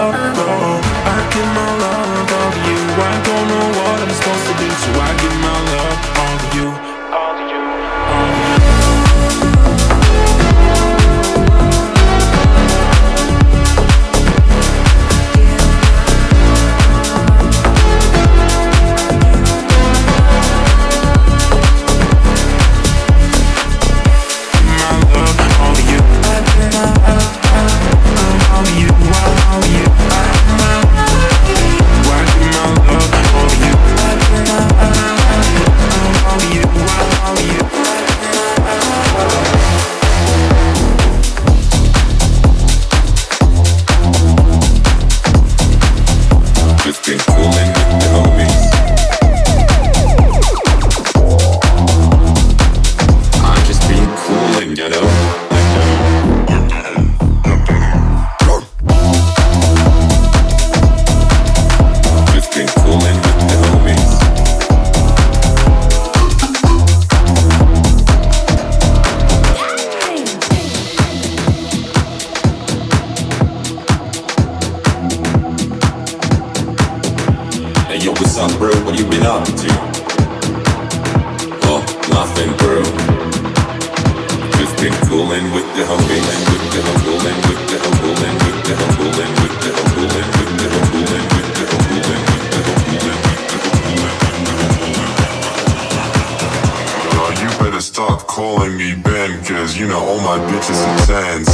I give my love supposed to you. Cause you know all my bitches and fans.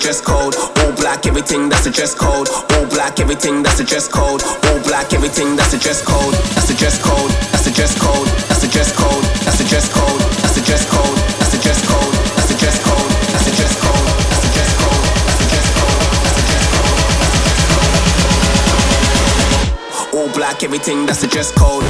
Dress code. All black, everything that's the dress code. All black, everything that's the dress code. All black, everything that's the dress code. That's the dress code. That's the dress code. That's the dress code. That's the dress code. That's the dress code. That's the dress code. That's the dress code. That's the dress code. That's the dress code. That's the dress code. That's the dress code. All black, everything that's the dress code.